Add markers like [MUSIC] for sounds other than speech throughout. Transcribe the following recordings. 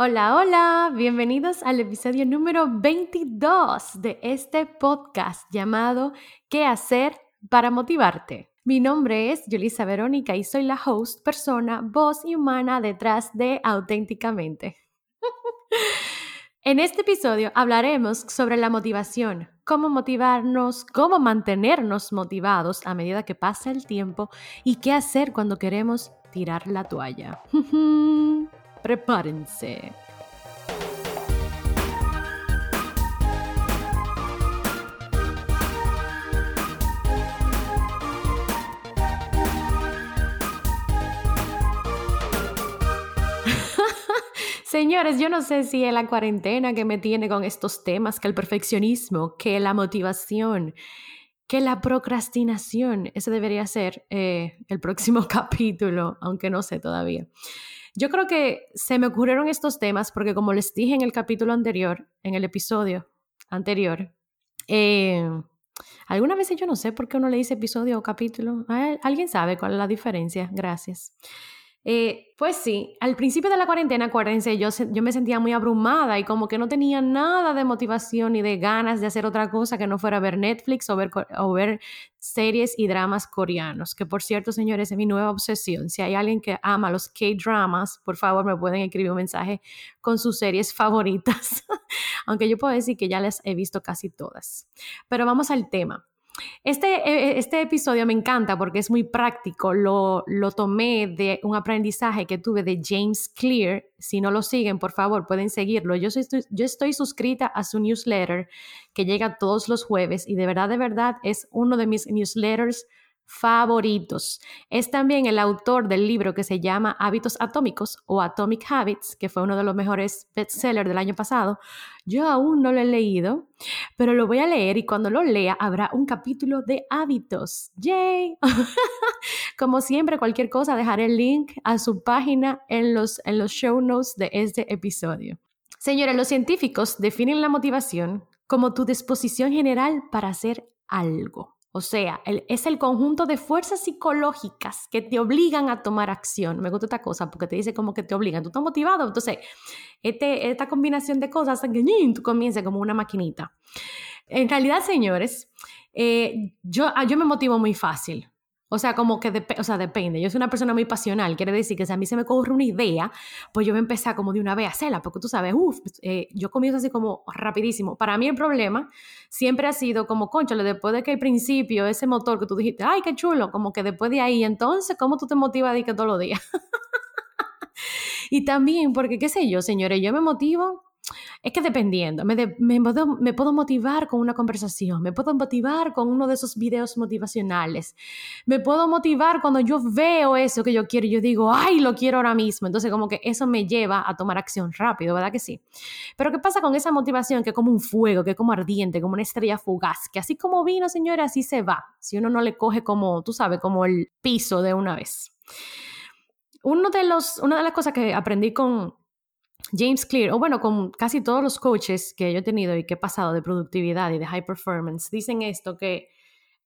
Hola, hola, bienvenidos al episodio número 22 de este podcast llamado ¿Qué hacer para motivarte? Mi nombre es Yulisa Verónica y soy la host, persona, voz y humana detrás de Auténticamente. en este episodio hablaremos sobre la motivación, cómo motivarnos, cómo mantenernos motivados a medida que pasa el tiempo y qué hacer cuando queremos tirar la toalla. Prepárense. [LAUGHS] Señores, yo no sé si es la cuarentena que me tiene con estos temas, que el perfeccionismo, que la motivación, que la procrastinación. Ese debería ser eh, el próximo [LAUGHS] capítulo, aunque no sé todavía. Yo creo que se me ocurrieron estos temas porque como les dije en el capítulo anterior, en el episodio anterior, eh, alguna vez yo no sé por qué uno le dice episodio o capítulo. ¿Alguien sabe cuál es la diferencia? Gracias. Eh, pues sí, al principio de la cuarentena, acuérdense, yo, me sentía muy abrumada y como que no tenía nada de motivación ni de ganas de hacer otra cosa que no fuera ver Netflix o ver, o ver series y dramas coreanos, que por cierto, señores, es mi nueva obsesión. Si hay alguien que ama los K-dramas, por favor me pueden escribir un mensaje con sus series favoritas, [LAUGHS] aunque yo puedo decir que ya las he visto casi todas. Pero vamos al tema. Este, e, este episodio me encanta porque es muy práctico. Lo, lo tomé de un aprendizaje que tuve de James Clear. Si no lo siguen, por favor, pueden seguirlo. Yo, yo estoy suscrita a su newsletter que llega todos los jueves y de verdad, de verdad, es uno de mis newsletters favoritos. Es también el autor del libro que se llama Hábitos Atómicos o Atomic Habits, que fue uno de los mejores bestsellers del año pasado. Yo aún no lo he leído, pero lo voy a leer y cuando lo lea habrá un capítulo de hábitos. ¡Yay! [LAUGHS] Como siempre, cualquier cosa, dejaré el link a su página en los, en los show notes de este episodio. Señores, los científicos definen la motivación como tu disposición general para hacer algo. O sea, es el conjunto de fuerzas psicológicas que te obligan a tomar acción. Me gusta esta cosa porque te dice como que te obligan. Tú estás motivado. Entonces, este, esta combinación de cosas hacen que tú comiences como una maquinita. En realidad, señores, eh, yo, ah, yo me motivo muy fácil. O sea, como que o sea, depende. Yo soy una persona muy pasional. Quiere decir que si a mí se me ocurre una idea, pues yo voy a empezar como de una vez a hacerla. Porque tú sabes, uff, eh, yo comienzo así como rapidísimo. Para mí el problema siempre ha sido como, conchale, después de que al principio ese motor que tú dijiste, ay, qué chulo, como que después de ahí, entonces, ¿cómo tú te motivas a que todos los días? [LAUGHS] y también, porque qué sé yo, señores, yo me motivo es que dependiendo, me, puedo motivar con una conversación, me puedo motivar con uno de esos videos motivacionales, me puedo motivar cuando yo veo eso que yo quiero yo digo, ay, lo quiero ahora mismo. Entonces como que eso me lleva a tomar acción rápido, ¿verdad que sí? Pero ¿qué pasa con esa motivación que es como un fuego, que es como ardiente, como una estrella fugaz, que así como vino, señora, así se va, si uno no le coge como, tú sabes, como el piso de una vez. Uno de los, una de las cosas que aprendí con, James Clear, o bueno, con casi todos los coaches que yo he tenido y que he pasado de productividad y de high performance, dicen esto, que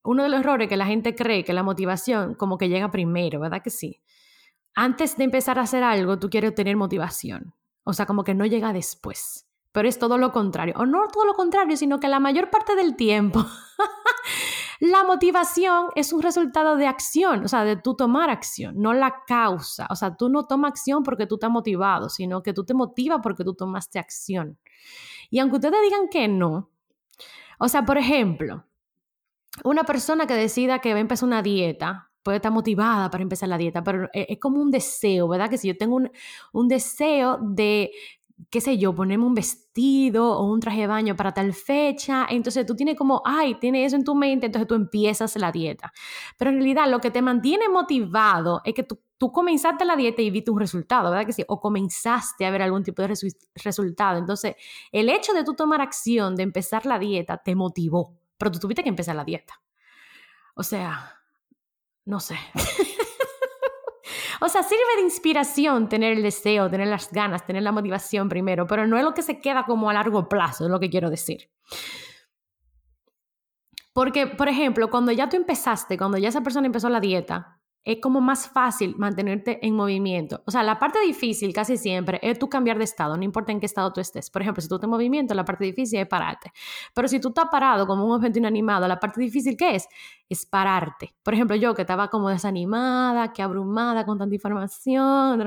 uno de los errores que la gente cree que la motivación como que llega primero, ¿verdad que sí? Antes de empezar a hacer algo, tú quieres tener motivación. O sea, como que no llega después. Pero es todo lo contrario. O no todo lo contrario, sino que la mayor parte del tiempo [LAUGHS] La motivación es un resultado de acción, o sea, de tú tomar acción, no la causa. O sea, tú no tomas acción porque tú estás motivado, sino que tú te motivas porque tú tomaste acción. Y aunque ustedes digan que no, o sea, por ejemplo, una persona que decida que va a empezar una dieta, puede estar motivada para empezar la dieta, pero e, es como un deseo, ¿verdad? Que si yo tengo un, un deseo de qué sé yo, ponerme un vestido o un traje de baño para tal fecha. Entonces tú tienes como, ay, tienes eso en tu mente, entonces tú empiezas la dieta. Pero en realidad lo que te mantiene motivado es que tú, tú comenzaste la dieta y viste un resultado, ¿verdad que sí? O comenzaste a ver algún tipo de resultado. Entonces, el hecho de tú tomar acción, de empezar la dieta, te motivó, pero tú tuviste que empezar la dieta. O sea, no sé. [LAUGHS] O sea, sirve de inspiración tener el deseo, tener las ganas, tener la motivación primero, pero no es lo que se queda como a largo plazo, es lo que quiero decir. Porque, por ejemplo, cuando ya tú empezaste, cuando ya esa persona empezó la dieta, es como más fácil mantenerte en movimiento. O sea, la parte difícil casi siempre es tú cambiar de estado, no importa en qué estado tú estés. Por ejemplo, si tú en movimiento, la parte difícil es pararte. Pero si tú estás parado como un objeto inanimado, la parte difícil, ¿qué es? Es pararte. Por ejemplo, yo que estaba como desanimada, que abrumada con tanta información,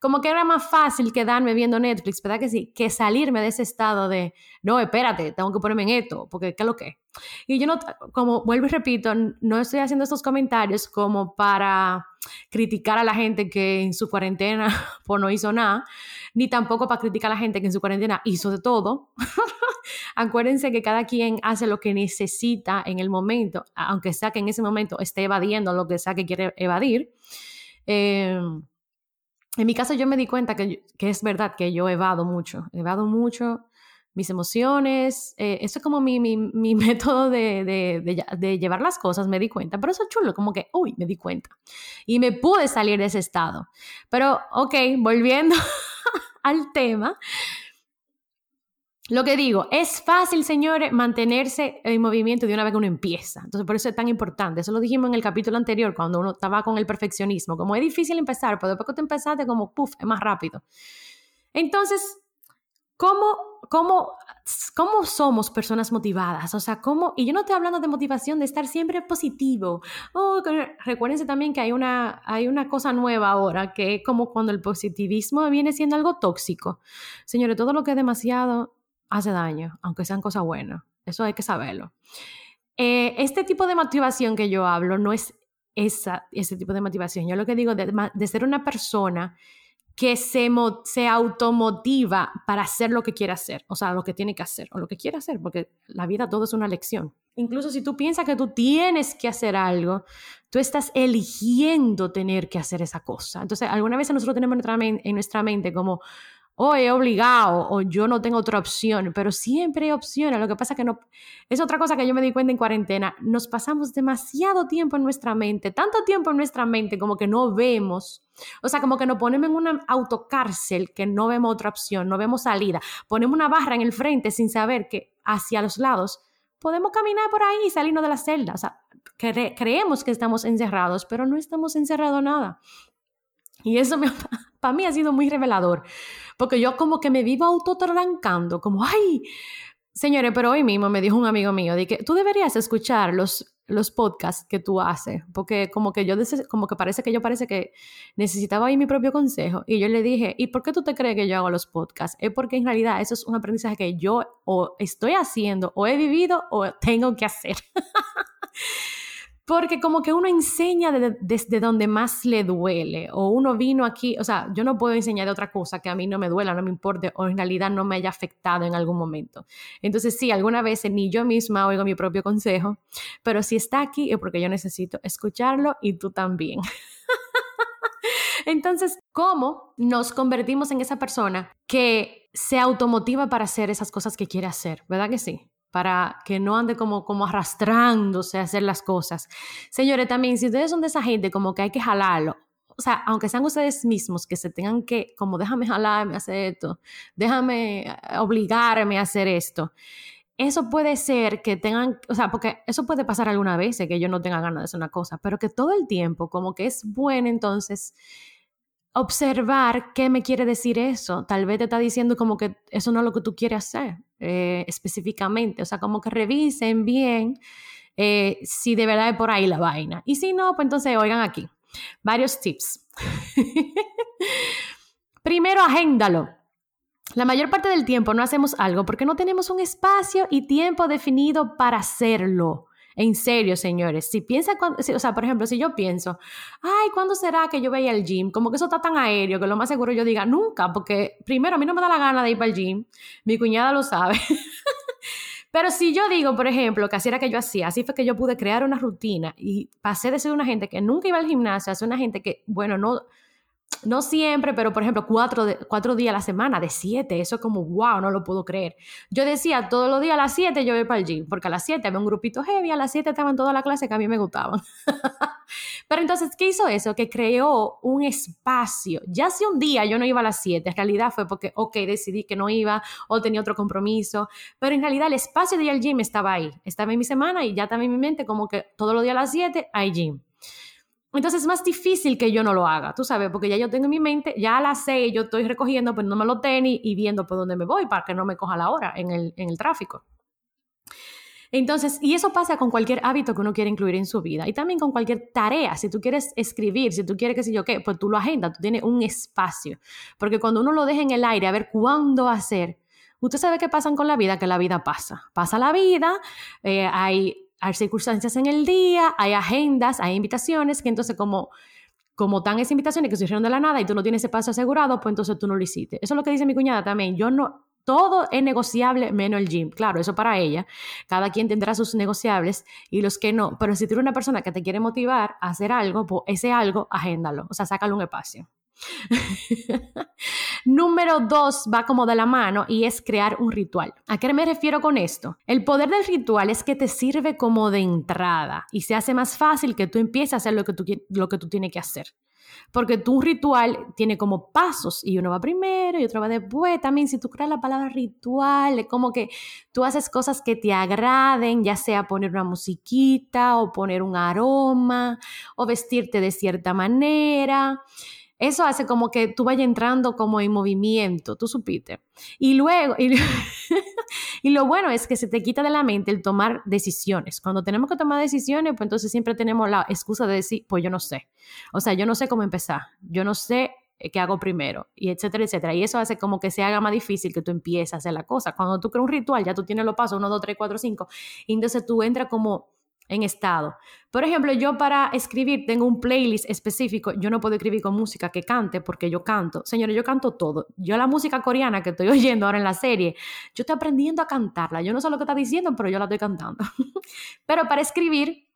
como que era más fácil quedarme viendo Netflix, ¿verdad que sí? Que salirme de ese estado de, no, espérate, tengo que ponerme en esto, porque ¿qué es lo que? Y yo no, como vuelvo y repito, no estoy haciendo estos comentarios como para criticar a la gente que en su cuarentena [LAUGHS] pues no hizo nada, ni tampoco para criticar a la gente que en su cuarentena hizo de todo. [LAUGHS] Acuérdense que cada quien hace lo que necesita en el momento, aunque sea que en ese momento esté evadiendo lo que sea que quiere evadir. Eh, en mi caso yo me di cuenta que, que, es verdad que yo evado mucho, evado mucho mis emociones. Eh, eso es como mi, mi, mi [LAUGHS] método de, de, de, llevar las cosas, me di cuenta. Pero eso es chulo, como que, uy, me di cuenta. Y me pude salir de ese estado. Pero, ok, volviendo [LAUGHS] al tema. Lo que digo, es fácil, señores, mantenerse en movimiento de una vez que uno empieza. Entonces, por eso es tan importante. Eso lo dijimos en el capítulo anterior, cuando uno estaba con el perfeccionismo. Como es difícil empezar, pero después que tú empezaste, como, puff, es más rápido. Entonces, ¿Cómo, cómo, cómo somos personas motivadas? O sea, ¿cómo? Y yo no estoy hablando de motivación, de estar siempre positivo. Oh, recuérdense también que hay una, hay una cosa nueva ahora, que es como cuando el positivismo viene siendo algo tóxico. Señores, todo lo que es demasiado hace daño, aunque sean cosas buenas. Eso hay que saberlo. Eh, este tipo de motivación que yo hablo no es esa, ese tipo de motivación. Yo lo que digo de, de ser una persona que se, se automotiva para hacer lo que quiere hacer, o sea, lo que tiene que hacer, o lo que quiere hacer, porque la vida todo es una lección. Incluso si tú piensas que tú tienes que hacer algo, tú estás eligiendo tener que hacer esa cosa. Entonces, alguna vez nosotros tenemos en nuestra mente como, o he obligado o yo no tengo otra opción, pero siempre hay opciones. Lo que pasa que no, es otra cosa que yo me di cuenta en cuarentena, nos pasamos demasiado tiempo en nuestra mente, tanto tiempo en nuestra mente como que no vemos, o sea, como que nos ponemos en una autocárcel que no vemos otra opción, no vemos salida, ponemos una barra en el frente sin saber que hacia los lados podemos caminar por ahí y salirnos de la celda. O sea, creemos que estamos encerrados, pero no estamos encerrados nada. Y eso [LAUGHS] para mí ha sido muy revelador, porque yo como que me vivo autotrancando, como, ay, señores, pero hoy mismo me dijo un amigo mío, de que tú deberías escuchar los, los podcasts que tú haces, porque como que yo, como que parece que yo parece que necesitaba ahí mi propio consejo. Y yo le dije, ¿y por qué tú te crees que yo hago los podcasts? Es porque en realidad eso es un aprendizaje que yo o estoy haciendo, o he vivido, o tengo que hacer. [LAUGHS] Porque como que uno enseña desde donde más le duele, o uno vino aquí, o sea, yo no puedo enseñar de otra cosa que a mí no me duela, no me importe, o en realidad no me haya afectado en algún momento. Entonces sí, alguna vez ni yo misma oigo mi propio consejo, pero si está aquí es porque yo necesito escucharlo y tú también. [LAUGHS] Entonces, ¿cómo nos convertimos en esa persona que se automotiva para hacer esas cosas que quiere hacer? ¿Verdad que sí? Para que no ande como, como arrastrándose a hacer las cosas. Señores, también, si ustedes son de esa gente, como que hay que jalarlo, o sea, aunque sean ustedes mismos que se tengan que, como déjame jalarme a hacer esto, déjame eh, obligarme a hacer esto, eso puede ser que tengan, o sea, porque eso puede pasar alguna vez, que yo no tenga ganas de hacer una cosa, pero que todo el tiempo, como que es bueno entonces observar qué me quiere decir eso. Tal vez te está diciendo como que eso no es lo que tú quieres hacer eh, específicamente. O sea, como que revisen bien eh, si de verdad es por ahí la vaina. Y si no, pues entonces oigan aquí. Varios tips. [LAUGHS] Primero, agéndalo. La mayor parte del tiempo no hacemos algo porque no tenemos un espacio y tiempo definido para hacerlo. En serio, señores, si piensa, o sea, por ejemplo, si yo pienso, ay, ¿cuándo será que yo vaya al gym? Como que eso está tan aéreo que lo más seguro yo diga, nunca, porque primero a mí no me da la gana de ir para el gym, mi cuñada lo sabe. [LAUGHS] Pero si yo digo, por ejemplo, que así era que yo hacía, así fue que yo pude crear una rutina y pasé de ser una gente que nunca iba al gimnasio a ser una gente que, bueno, no, no siempre, pero por ejemplo, cuatro, cuatro días a la semana, de siete, eso es como, wow, no lo puedo creer. Yo decía, todos los días a las siete yo voy para el gym, porque a las siete había un grupito heavy, a las siete estaban toda la clase que a mí me gustaban. [LAUGHS] pero entonces, ¿qué hizo eso? Que creó un espacio. Ya si un día yo no iba a las siete, en realidad fue porque, ok, decidí que no iba o tenía otro compromiso, pero en realidad el espacio de ir al gym estaba ahí, estaba en mi semana y ya estaba en mi mente como que todos los días a las siete hay gym. Entonces es más difícil que yo no lo haga, tú sabes, porque ya yo tengo en mi mente, ya a las yo estoy recogiendo, pues no me lo tenis y viendo por dónde me voy para que no me coja la hora en el, en el tráfico. Entonces, y eso pasa con cualquier hábito que uno quiere incluir en su vida y también con cualquier tarea. Si tú quieres escribir, si tú quieres qué sé yo qué, pues tú lo agendas, tú tienes un espacio. Porque cuando uno lo deja en el aire a ver cuándo hacer, usted sabe qué pasa con la vida, que la vida pasa. Pasa la vida, eh, hay hay circunstancias en el día, hay agendas, hay invitaciones, que entonces como, como tan esas invitaciones que surgieron de la nada y tú no tienes ese paso asegurado, pues entonces tú no lo hiciste. Eso es lo que dice mi cuñada también. Yo no, todo es negociable menos el gym. Claro, eso para ella. Cada quien tendrá sus negociables y los que no. Pero si tú eres una persona que te quiere motivar a hacer algo, pues ese algo, agéndalo. O sea, sácalo un espacio. [LAUGHS] Número dos va como de la mano y es crear un ritual. ¿A qué me refiero con esto? El poder del ritual es que te sirve como de entrada y se hace más fácil que tú empieces a hacer lo que tú, lo que tú tienes que hacer. Porque tu ritual tiene como pasos y uno va primero y otro va después. También si tú creas la palabra ritual, es como que tú haces cosas que te agraden, ya sea poner una musiquita o poner un aroma o vestirte de cierta manera. Eso hace como que tú vayas entrando como en movimiento, tú supiste. Y luego, [LAUGHS] y, lo bueno es que se te quita de la mente el tomar decisiones. Cuando tenemos que tomar decisiones, pues entonces siempre tenemos la excusa de decir, pues yo no sé. O sea, yo no sé cómo empezar, yo no sé eh, qué hago primero, y etcétera, etcétera. Y eso hace como que se haga más difícil que tú empieces a hacer la cosa. Cuando tú creas un ritual, ya tú tienes los pasos, 1, 2, 3, 4, 5, y entonces tú entras como en estado. Por ejemplo, yo para escribir tengo un playlist específico. Yo no puedo escribir con música que cante porque yo canto. Señores, yo canto todo. Yo la música coreana que estoy [LAUGHS] oyendo ahora en la serie, yo estoy aprendiendo a cantarla. Yo no sé lo que está diciendo, pero yo la estoy cantando. [LAUGHS] pero para escribir,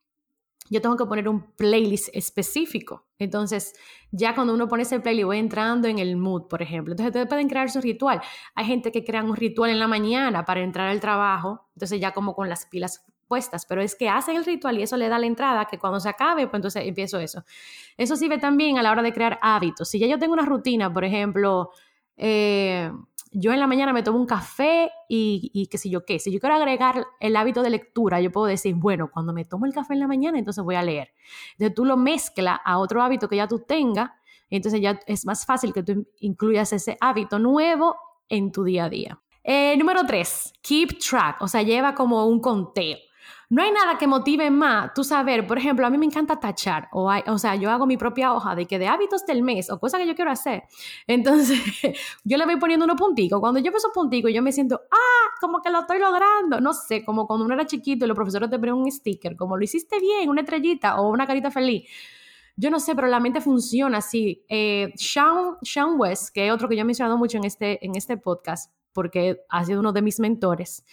yo tengo que poner un playlist específico. Entonces, ya cuando uno pone ese playlist, voy entrando en el mood, por ejemplo. Entonces, ustedes pueden crear su ritual. Hay gente que crea un ritual en la mañana para entrar al trabajo. Entonces, ya como con las pilas puestas, pero es que hacen el ritual y eso le da la entrada que cuando se acabe, pues entonces empiezo eso. Eso sirve también a la hora de crear hábitos. Si ya yo tengo una rutina, por ejemplo, eh, yo en la mañana me tomo un café y, y qué sé yo qué, si yo quiero agregar el hábito de lectura, yo puedo decir, bueno, cuando me tomo el café en la mañana, entonces voy a leer. Entonces tú lo mezclas a otro hábito que ya tú tengas, entonces ya es más fácil que tú incluyas ese hábito nuevo en tu día a día. Eh, número tres, keep track, o sea, lleva como un conteo. No hay nada que motive más tú saber, por ejemplo, a mí me encanta tachar, o, o sea, yo hago mi propia hoja de que de hábitos del mes o cosas que yo quiero hacer. Entonces, [LAUGHS] yo le voy poniendo unos punticos. Cuando yo veo esos punticos, yo me siento, ah, como que lo estoy logrando. No sé, como cuando uno era chiquito y los profesores te ponen un sticker, como lo hiciste bien, una estrellita o una carita feliz. Yo no sé, pero la mente funciona así. Eh, Sean, Sean West, que es otro que yo he mencionado mucho en este, en este podcast, porque ha sido uno de mis mentores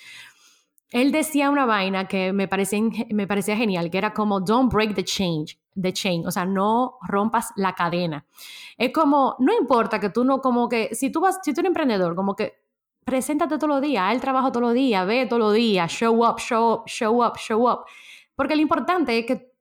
él decía una vaina que me parecía, genial, que era como don't break the chain, the chain, o sea, no rompas la cadena. Es como, no importa que tú no, como que, si tú vas, si tú eres emprendedor, como que preséntate todos los días, haz el trabajo todos los días, ve todos los días, show up, show up, show up, show up. Porque lo importante es que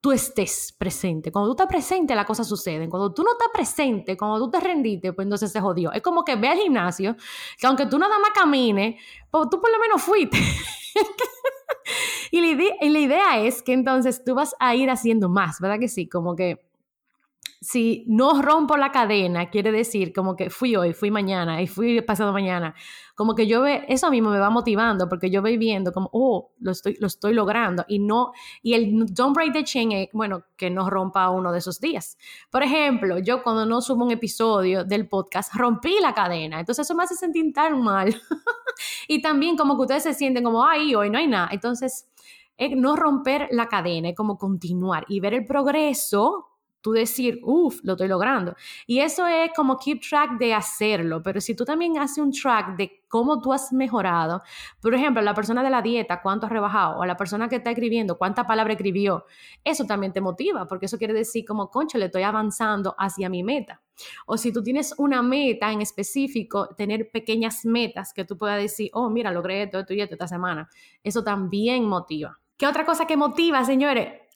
tú estés presente. Cuando tú estás presente, las cosas suceden. Cuando tú no estás presente, cuando tú te rendiste, pues entonces se jodió. Es como que ve al gimnasio, que aunque tú nada más camines, pues tú por lo menos fuiste. [LAUGHS] y, la idea, y la idea es que entonces tú vas a ir haciendo más, ¿verdad que sí? Como que si no rompo la cadena, quiere decir como que fui hoy, fui mañana y fui pasado mañana. Como que yo ve, eso mí me va motivando porque yo voy viendo como, oh, lo estoy, lo estoy logrando y no, y el don't break the chain es, bueno, que no rompa uno de esos días. Por ejemplo, yo cuando no subo un episodio del podcast, rompí la cadena, entonces eso me hace sentir tan mal. [LAUGHS] y también como que ustedes se sienten como, ay, hoy no hay nada. Entonces, es no romper la cadena, es como continuar y ver el progreso tú decir, uff, lo estoy logrando. Y eso es como keep track de hacerlo, pero si tú también haces un track de cómo tú has mejorado, por ejemplo, la persona de la dieta, cuánto has rebajado, o la persona que está escribiendo, cuánta palabra escribió, eso también te motiva, porque eso quiere decir como, concho, le estoy avanzando hacia mi meta. O si tú tienes una meta en específico, tener pequeñas metas que tú puedas decir, oh, mira, logré esto, esto y esto esta semana, eso también motiva. ¿Qué otra cosa que motiva, señores?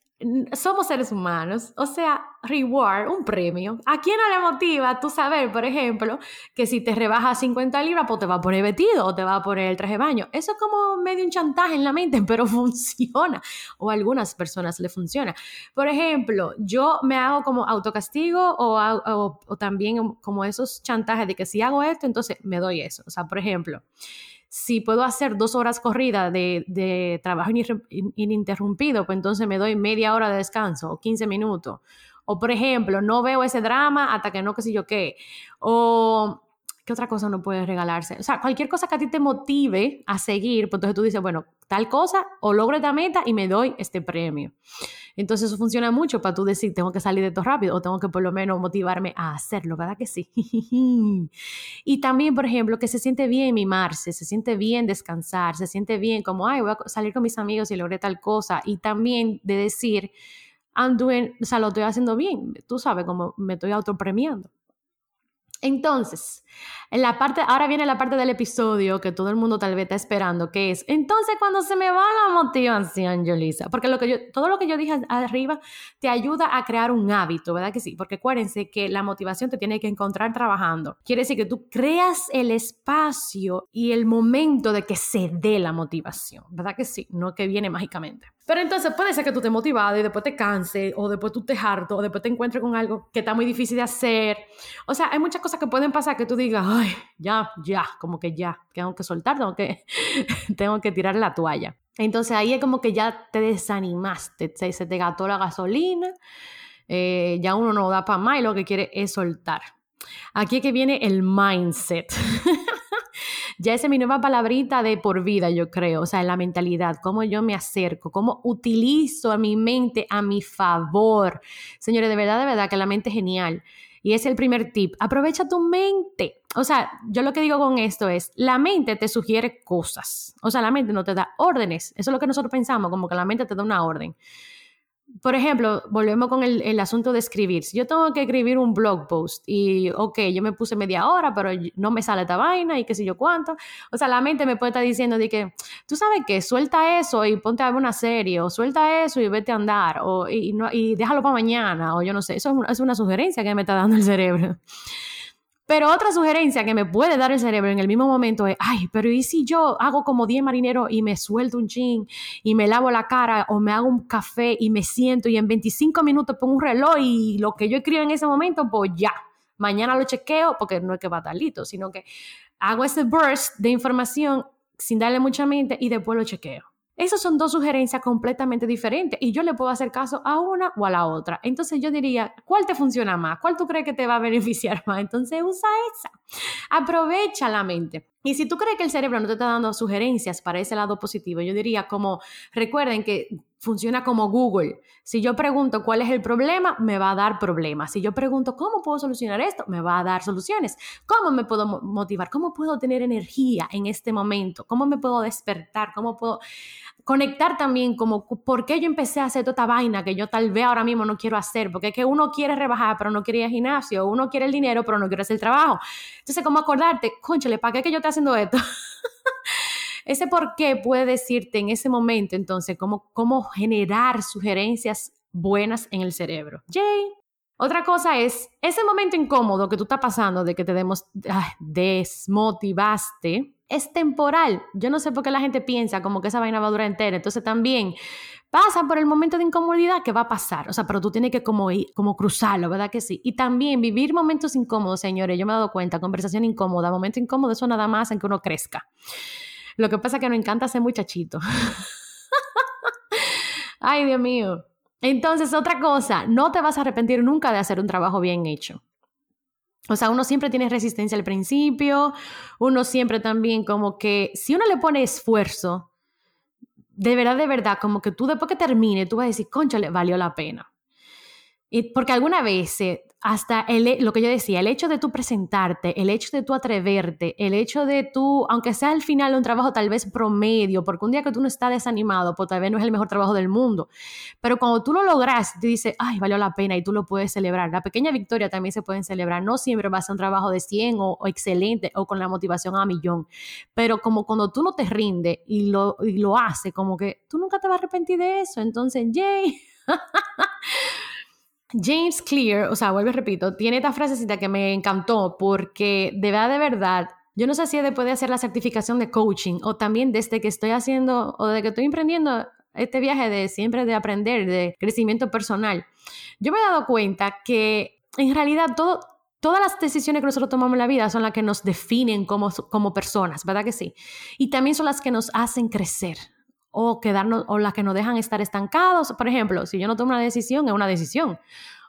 Somos seres humanos, o sea, reward, un premio. ¿A quién no le motiva tú saber, por ejemplo, que si te rebajas 50 libras, pues te va a poner vestido o te va a poner el traje de baño? Eso es como medio un chantaje en la mente, [LAUGHS] pero funciona. O a algunas personas le funciona. Por ejemplo, yo me hago como autocastigo o, o también como esos chantajes de que si hago esto, entonces me doy eso. O sea, por ejemplo, si puedo hacer dos horas corrida de, trabajo ininterrumpido, pues entonces me doy media hora de descanso o 15 minutos. O, por ejemplo, no veo ese drama hasta que no, qué sé yo qué. O, ¿qué otra cosa no puedes regalarse? O sea, cualquier cosa que a ti te motive a seguir, pues entonces tú dices, bueno, tal cosa, o logro esta meta y me doy este premio. Entonces eso funciona mucho para tú decir, tengo que salir de esto rápido o tengo que por lo menos motivarme a hacerlo, ¿verdad que sí? [LAUGHS] y también, por ejemplo, que se siente bien mimarse, se siente bien descansar, se siente bien como, ay, voy a salir con mis amigos y logré tal cosa. Y también de decir, I'm doing, o sea, lo estoy haciendo bien, tú sabes, como me estoy autopremiando. Entonces, en la parte, ahora viene la parte del episodio que todo el mundo tal vez está esperando, que es, entonces cuando se me va la motivación, Yolisa, porque lo que yo, todo lo que yo dije arriba te ayuda a crear un hábito, ¿verdad que sí? Porque acuérdense que la motivación te tiene que encontrar trabajando. Quiere decir que tú creas el espacio y el momento de que se dé la motivación, ¿verdad que sí? No que viene mágicamente. Pero entonces puede ser que tú te motivado y después te canse, o después tú te harto, o después te encuentres con algo que está muy difícil de hacer. O sea, hay muchas cosas que pueden pasar que tú digas, ay, ya, ya, como que ya, tengo que soltar, tengo que, [LAUGHS] tengo que tirar la toalla. Entonces ahí es como que ya te desanimaste, se, se te gastó la gasolina, eh, ya uno no da para más y lo que quiere es soltar. Aquí es que viene el mindset. [LAUGHS] [LAUGHS] ya es mi nueva palabrita de por vida, yo creo, o sea, la mentalidad, cómo yo me acerco, cómo utilizo a mi mente a mi favor. Señores, de verdad, de verdad que la mente es genial. Y es el primer tip, aprovecha tu mente. O sea, yo lo que digo con esto es, la mente te sugiere cosas. O sea, la mente no te da órdenes. Eso es lo que nosotros pensamos, como que la mente te da una orden por ejemplo, volvemos con el, asunto de escribir. Si yo tengo que escribir un blog post y, ok, yo me puse media hora, pero no me sale esta vaina y qué sé yo cuánto. O sea, la mente me puede estar diciendo de que, tú sabes qué, suelta eso y ponte a ver una serie, o suelta eso y vete a andar, o, y, no, y déjalo para mañana, o yo no sé. Eso es una sugerencia que me está dando el cerebro. Pero otra sugerencia que me puede dar el cerebro en el mismo momento es, ay, pero ¿y si yo hago como 10 marineros y me suelto un chin y me lavo la cara o me hago un café y me siento y en 25 minutos pongo un reloj y lo que yo escribo en ese momento, pues ya, mañana lo chequeo porque no es que va a sino que hago ese burst de información sin darle mucha mente y después lo chequeo. Esas son dos sugerencias completamente diferentes y yo le puedo hacer caso a una o a la otra. Entonces yo diría, ¿cuál te funciona más? ¿Cuál tú crees que te va a [LAUGHS] beneficiar más? Entonces usa esa. Aprovecha la mente. Y si tú crees que el cerebro no te está dando sugerencias para ese lado positivo, yo diría como, recuerden que funciona como Google. Si yo pregunto cuál es el problema, me va a dar problemas. Si yo pregunto cómo puedo solucionar esto, me va a dar soluciones. ¿Cómo me puedo motivar? ¿Cómo puedo tener energía en este momento? ¿Cómo me puedo despertar? ¿Cómo puedo conectar también como por qué yo empecé a hacer toda esta vaina que yo tal vez ahora mismo no quiero hacer? Porque es que uno quiere rebajar, pero no quiere ir al gimnasio. Uno quiere el dinero, pero no quiere hacer el trabajo. Entonces, ¿cómo acordarte? Conchale, ¿para qué que yo esté haciendo esto? [LAUGHS] ese por qué puede decirte en ese momento, entonces, cómo, cómo generar sugerencias buenas en el cerebro. Jay. Otra cosa es ese momento incómodo que tú estás pasando de que te demos, desmotivaste, es temporal. Yo no sé por qué la gente piensa como que esa vaina va a durar entera. Entonces también pasa por el momento de incomodidad que va a pasar. O sea, pero tú tienes que como, como cruzarlo, ¿verdad que sí? Y también vivir momentos incómodos, señores. Yo me he dado cuenta, conversación incómoda, momento incómodo, eso nada más en que uno crezca. Lo que pasa es que nos encanta ser muchachito. [LAUGHS] Ay, Dios mío. Entonces, otra cosa, no te vas a arrepentir nunca de hacer un trabajo bien hecho. O sea, uno siempre tiene resistencia al principio, uno siempre también como que, si uno le pone esfuerzo, de verdad, de verdad, como que tú después que termine, tú vas a decir, concha, le valió la pena. Y porque alguna vez eh, hasta el, lo que yo decía, el hecho de tú presentarte, el hecho de tú atreverte, el hecho de tú, aunque sea al final un trabajo tal vez promedio, porque un día que tú no estás desanimado, pues tal vez no es el mejor trabajo del mundo, pero cuando tú lo logras, te dices, ay, valió la pena y tú lo puedes celebrar. La pequeña victoria también se pueden celebrar, no siempre va a ser un trabajo de 100 o, excelente o con la motivación a millón, pero como cuando tú no te rindes y lo, y lo haces, como que tú nunca te vas a arrepentir de eso, entonces, yay. [LAUGHS] James Clear, o sea, vuelvo repito, tiene esta frasecita que me encantó porque de verdad, de verdad, yo no sé si después de hacer la certificación de coaching o también desde que estoy haciendo o de que estoy emprendiendo este viaje de siempre de aprender, de crecimiento personal, yo me he dado cuenta que en realidad todo, todas las decisiones que nosotros tomamos en la vida son las que nos definen como, como personas, ¿verdad que sí? Y también son las que nos hacen crecer o quedarnos o las que nos dejan estar estancados. Por ejemplo, si yo no tomo una decisión, es una decisión.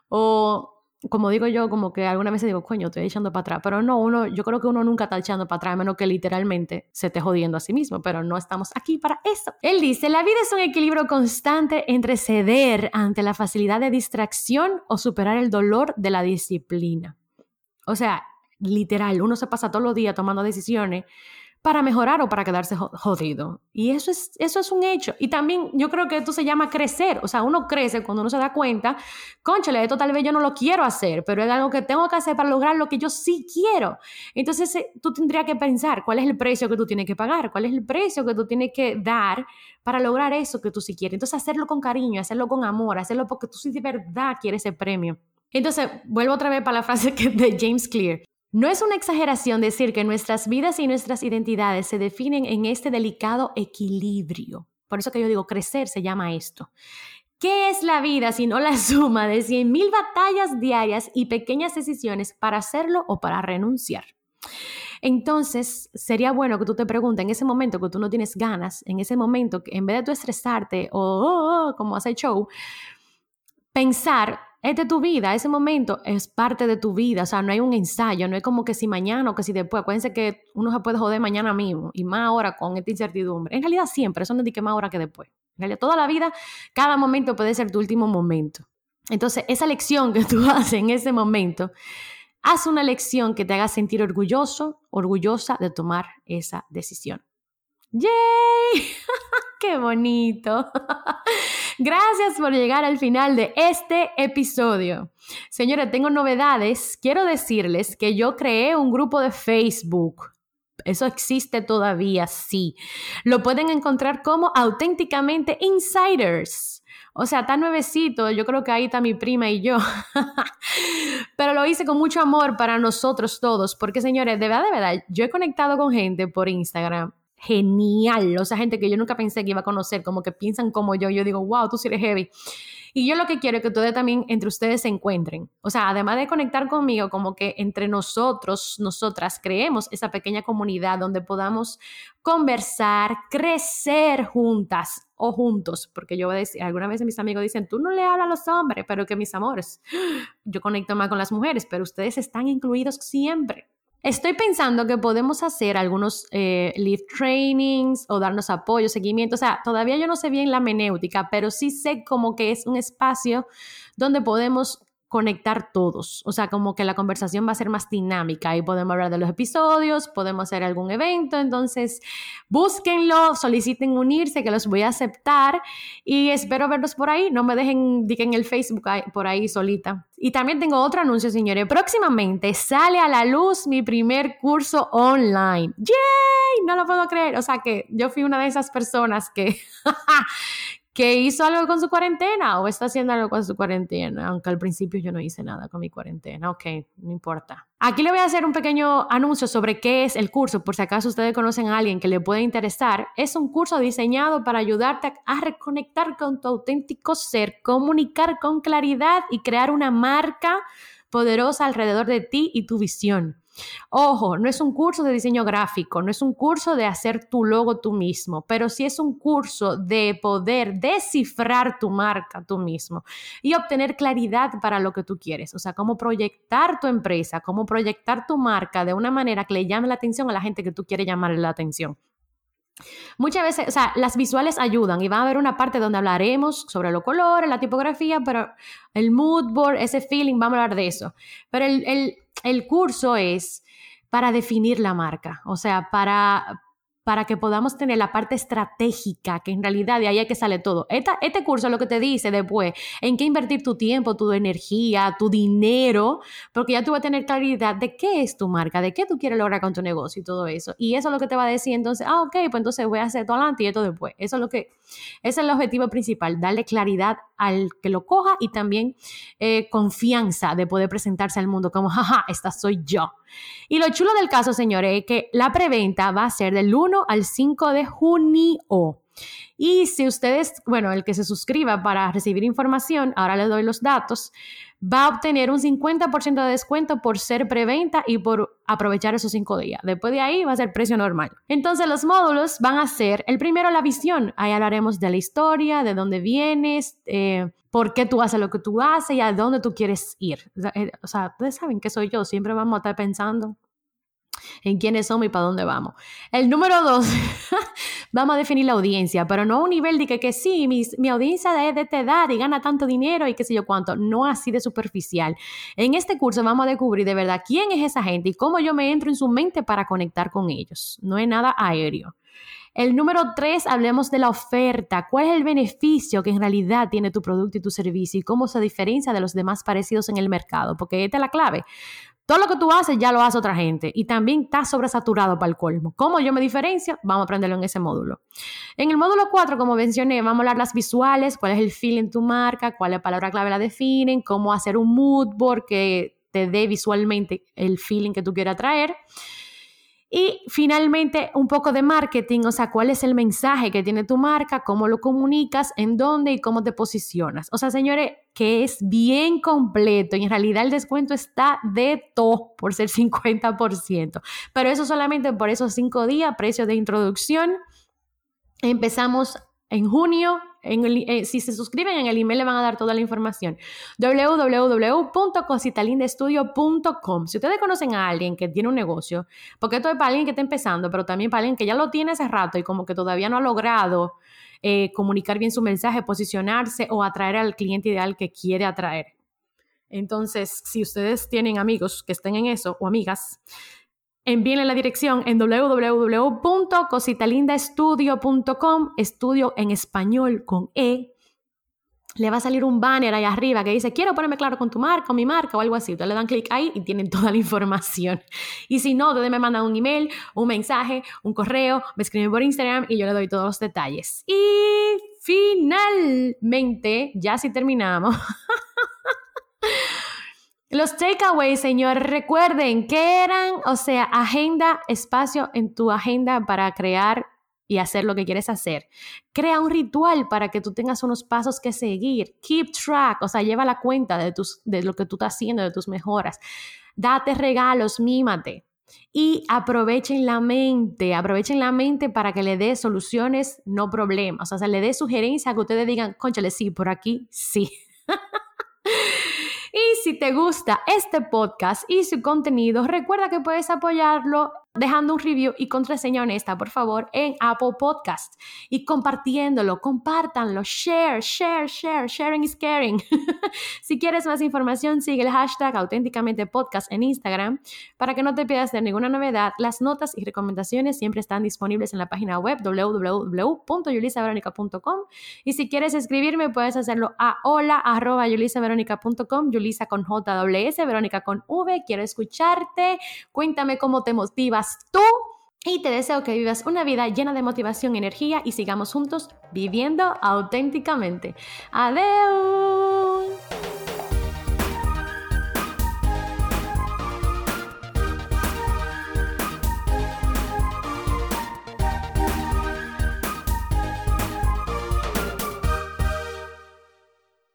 O como digo yo, como que alguna vez digo, coño, estoy echando para atrás. Pero no, uno, yo creo que uno nunca está echando para atrás, menos que literalmente se esté jodiendo a sí mismo. Pero no estamos aquí para eso. Él dice: La vida es un equilibrio constante entre ceder ante la facilidad de distracción o superar el dolor de la disciplina. O sea, literal, uno se pasa todos los días tomando decisiones para mejorar o para quedarse jodido. Y eso es, eso es un hecho. Y también yo creo que esto se llama crecer. O sea, uno crece cuando uno se da cuenta, conchale, esto tal vez yo no lo quiero hacer, pero es algo que tengo que hacer para lograr lo que yo sí quiero. Entonces eh, tú tendrías que pensar cuál es el precio que tú tienes que pagar, cuál es el precio que tú tienes que dar para lograr eso que tú sí quieres. Entonces hacerlo con cariño, hacerlo con amor, hacerlo porque tú sí de verdad quieres ese premio. Entonces, vuelvo otra vez para la frase de James Clear. No es una exageración decir que nuestras vidas y nuestras identidades se definen en este delicado equilibrio. Por eso que yo digo, crecer se llama esto. ¿Qué es la vida si no la [LAUGHS] suma de 100.000 batallas diarias y pequeñas decisiones para hacerlo o para renunciar? Entonces, sería bueno que tú te preguntes en ese momento que tú no tienes ganas, en ese momento que en vez de tú estresarte o oh, oh, oh, como hace show, pensar es de tu vida, ese momento es parte de tu vida, o sea, no hay un ensayo, no es como que si mañana o que si después, acuérdense que uno se puede joder mañana mismo y más ahora con esta incertidumbre. En realidad siempre, eso no es que más ahora que después. En realidad toda la vida, cada momento puede ser tu último momento. Entonces, esa lección que tú [LAUGHS] haces en ese momento, haz una lección que te haga sentir orgulloso, orgullosa de tomar esa decisión. ¡Yay! [LAUGHS] ¡Qué bonito! [LAUGHS] Gracias por llegar al final de este episodio. Señores, tengo novedades. Quiero decirles que yo creé un grupo de Facebook. Eso existe todavía, sí. Lo pueden encontrar como auténticamente insiders. O sea, está nuevecito, yo creo que ahí está mi prima y yo. [LAUGHS] Pero lo hice con mucho amor para nosotros todos, porque señores, de verdad, de verdad, yo he conectado con gente por Instagram genial. O sea, gente que yo nunca pensé que iba a conocer, como que piensan como yo. Yo digo, wow, tú sí eres heavy. Y yo lo que quiero es que ustedes también entre ustedes se encuentren. O sea, además de conectar conmigo, como que entre nosotros, nosotras creemos esa pequeña comunidad donde podamos conversar, crecer juntas o juntos, porque yo voy a decir, alguna vez mis amigos dicen, tú no le hablas a los hombres, pero que mis amores, [GASPS] yo conecto más con las mujeres, pero ustedes están incluidos siempre. Estoy pensando que podemos hacer algunos eh, live trainings o darnos apoyo, seguimiento. O sea, todavía yo no sé bien la menéutica, pero sí sé como que es un espacio donde podemos conectar todos. O sea, como que la conversación va a ser más dinámica y podemos hablar de los episodios, podemos hacer algún evento. Entonces, búsquenlo, soliciten unirse, que los voy a aceptar y espero verlos por ahí. No me dejen en el Facebook por ahí solita. Y también tengo otro anuncio, señores. Próximamente sale a la luz mi primer curso online. ¡Yay! No lo puedo creer. O sea que yo fui una de esas personas que, [LAUGHS] que hizo algo con su cuarentena o está haciendo algo con su cuarentena, aunque al principio yo no hice nada con mi cuarentena, ok, no importa. Aquí le voy a hacer un pequeño anuncio sobre qué es el curso, por si acaso ustedes conocen a alguien que le puede interesar. Es un curso diseñado para ayudarte a reconectar con tu auténtico ser, comunicar con claridad y crear una marca poderosa alrededor de ti y tu visión. Ojo, no es un curso de diseño gráfico, no es un curso de hacer tu logo tú mismo, pero sí es un curso de poder descifrar tu marca tú mismo y obtener claridad para lo que tú quieres, o sea, cómo proyectar tu empresa, cómo proyectar tu marca de una manera que le llame la atención a la gente que tú quieres llamarle la atención. Muchas veces, o sea, las visuales ayudan y va a haber una parte donde hablaremos sobre los colores, la tipografía, pero el mood board, ese feeling, vamos a hablar de eso. Pero el, el curso es para definir la marca, o sea, para, para que podamos tener la parte estratégica, que en realidad de ahí es que sale todo. este curso lo que te dice después, en qué invertir tu tiempo, tu energía, tu dinero, porque ya tú vas a tener claridad de qué es tu marca, de qué tú quieres lograr con tu negocio y todo eso. Y eso es lo que te va a decir entonces, ah, ok, pues entonces voy a hacer todo adelante y esto después. Eso es lo que, ese es el objetivo principal, darle claridad al que lo coja y también eh, confianza de poder presentarse al mundo como, jaja, esta soy yo. Y lo chulo del caso, señores, es que la preventa va a ser del 1 al 5 de junio. Y si ustedes, bueno, el que se suscriba para recibir información, ahora les doy los datos, va a obtener un 50% de descuento por ser preventa y por aprovechar esos cinco días. Después de ahí va a ser precio normal. Entonces los módulos van a ser, el primero la visión, ahí hablaremos de la historia, de dónde vienes, eh, por qué tú haces lo que tú haces y a dónde tú quieres ir. O sea, eh, ustedes saben que soy yo, siempre vamos a estar pensando en quiénes somos y para dónde vamos. El número dos, [LAUGHS] vamos a definir la audiencia, pero no a un nivel de que, sí, mi, mi audiencia es de esta edad y gana tanto dinero y qué sé yo cuánto, no así de superficial. En este curso vamos a descubrir de verdad quién es esa gente y cómo yo me entro en su mente para conectar con ellos. No es nada aéreo. El número tres, hablemos de la oferta. ¿Cuál es el beneficio que en realidad tiene tu producto y tu servicio y cómo se diferencia de los demás parecidos en el mercado? Porque esta es la clave. Todo lo que tú haces ya lo hace otra gente y también está sobresaturado para el colmo. ¿Cómo yo me diferencio? Vamos a aprenderlo en ese módulo. En el módulo 4, como mencioné, vamos a hablar las visuales, cuál es el feeling tu marca, cuál es la palabra clave la definen, cómo hacer un mood board que te dé visualmente el feeling que tú quieras traer. Y finalmente, un poco de marketing, o sea, cuál es el mensaje que tiene tu marca, cómo lo comunicas, en dónde y cómo te posicionas. O sea, señores, que es bien completo y en realidad el descuento está de todo por ser 50%. Pero eso solamente por esos cinco días, precio de introducción. Empezamos en junio, eh, si se suscriben en el email le van a dar toda la información. www.cositalindestudio.com. Si ustedes conocen a alguien que tiene un negocio, porque esto es para alguien que está empezando, pero también para alguien que ya lo tiene hace rato y como que todavía no ha logrado eh, comunicar bien su mensaje, posicionarse o atraer al cliente ideal que quiere atraer. Entonces, si ustedes tienen amigos que estén en eso o amigas, envíenle la dirección en www.cositalindaestudio.com, estudio en español con E. Le va a salir un banner ahí arriba que dice, quiero ponerme claro con tu marca o mi marca o algo así. Ustedes le dan clic ahí y tienen toda la [LAUGHS] información. Y si no, ustedes me mandan un email, un mensaje, un correo, me escriben por Instagram y yo le doy todos los detalles. Y finalmente, ya si terminamos. [LAUGHS] Los takeaways, señor, recuerden que eran, o sea, agenda, espacio en tu agenda para crear y hacer lo que quieres hacer. Crea un ritual para que tú tengas unos pasos que seguir. Keep track, o sea, lleva la cuenta de, tus, de lo que tú estás haciendo, de tus mejoras. Date regalos, mímate. Y aprovechen la mente, aprovechen la mente para que le dé soluciones, no problemas. O sea, le dé sugerencias que ustedes digan, conchale, sí, por aquí, sí. [LAUGHS] Y si te gusta este podcast y su contenido, recuerda que puedes apoyarlo dejando un review y contraseña honesta, por favor, en Apple Podcast y compartiéndolo, compártanlo, share, share, share, sharing is caring. [LAUGHS] si quieres más información, sigue el hashtag auténticamente podcast en Instagram para que no te pierdas de ninguna novedad. Las notas y recomendaciones siempre están disponibles en la página web www.yulisaveronica.com y si quieres escribirme puedes hacerlo a hola arroba yulisaveronica.com, Yulisa con J S, Verónica con V, quiero escucharte, cuéntame cómo te motivas tú y te deseo que vivas una vida llena de motivación, energía y sigamos juntos viviendo auténticamente. Adiós.